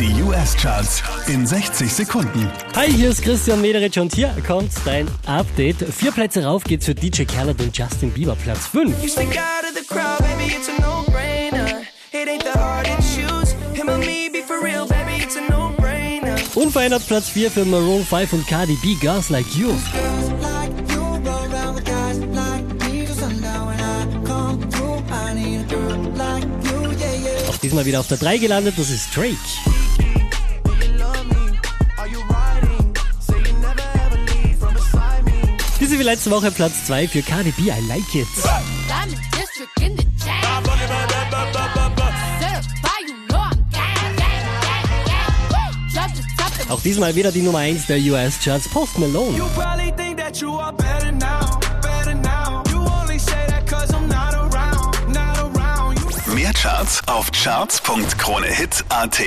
Die US-Charts in 60 Sekunden. Hi, hier ist Christian Mederich und hier kommt dein Update. Vier Plätze rauf geht's für DJ Khaled und Justin Bieber, Platz 5. You stick out of the crowd, baby, it's a no-brainer. It ain't the hard to choose. Him or me, be for real, baby, it's a no-brainer. Unverändert Platz 4 für Maroon 5 und Cardi B, Girls Like You. diesmal wieder auf der 3 gelandet, das ist Drake. Diese wie letzte Woche Platz 2 für Cardi B, I Like It. Auch diesmal wieder die Nummer 1 der US-Charts, Post Malone. Mehr Charts auf charts.kronehit.at